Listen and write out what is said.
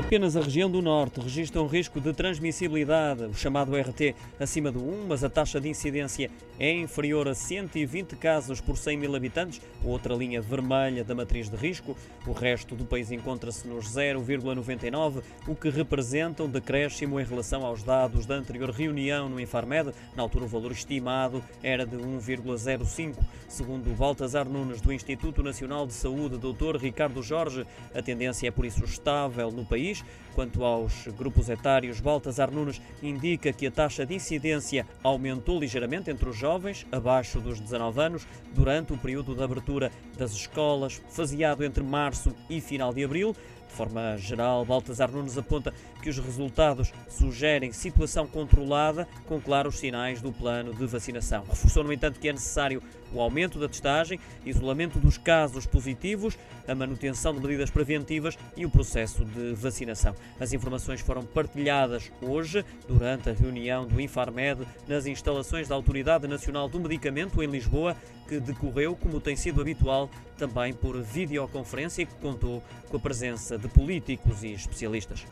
Apenas a região do Norte registra um risco de transmissibilidade, o chamado RT, acima do 1, mas a taxa de incidência é inferior a 120 casos por 100 mil habitantes, outra linha vermelha da matriz de risco. O resto do país encontra-se nos 0,99, o que representa um decréscimo em relação aos dados da anterior reunião no Infarmed. Na altura, o valor estimado era de 1,05. Segundo Baltasar Nunes, do Instituto Nacional de Saúde, Dr. Ricardo Jorge, a tendência é por isso estável no país país. Quanto aos grupos etários, Baltasar Nunes indica que a taxa de incidência aumentou ligeiramente entre os jovens, abaixo dos 19 anos, durante o período de abertura das escolas, faseado entre março e final de abril. De forma geral, Baltasar Nunes aponta que os resultados sugerem situação controlada, com claros sinais do plano de vacinação. Reforçou, no entanto, que é necessário o aumento da testagem, isolamento dos casos positivos, a manutenção de medidas preventivas e o processo de vacinação. As informações foram partilhadas hoje, durante a reunião do Infarmed, nas instalações da Autoridade Nacional do Medicamento, em Lisboa, que decorreu, como tem sido habitual, também por videoconferência e que contou com a presença de políticos e especialistas.